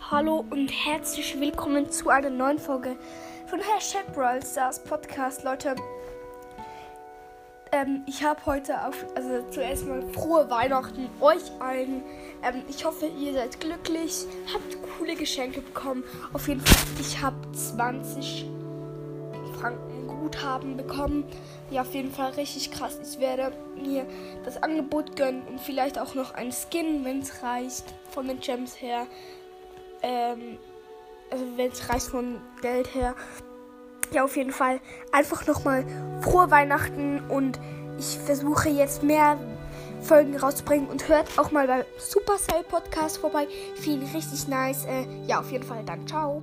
Hallo und herzlich willkommen zu einer neuen Folge von Hashtag Brawl Stars Podcast, Leute. Ähm, ich habe heute auf, also zuerst mal frohe Weihnachten euch allen. Ähm, ich hoffe, ihr seid glücklich, habt coole Geschenke bekommen. Auf jeden Fall, ich habe 20 Franken Guthaben bekommen. Ja, auf jeden Fall richtig krass. Ich werde mir das Angebot gönnen und vielleicht auch noch ein Skin, wenn es reicht, von den Gems her. Ähm, also wenn es reicht von Geld her. Ja, auf jeden Fall einfach nochmal frohe Weihnachten und ich versuche jetzt mehr Folgen rauszubringen und hört auch mal beim Supercell Podcast vorbei. Ich richtig nice. Äh, ja, auf jeden Fall dann ciao.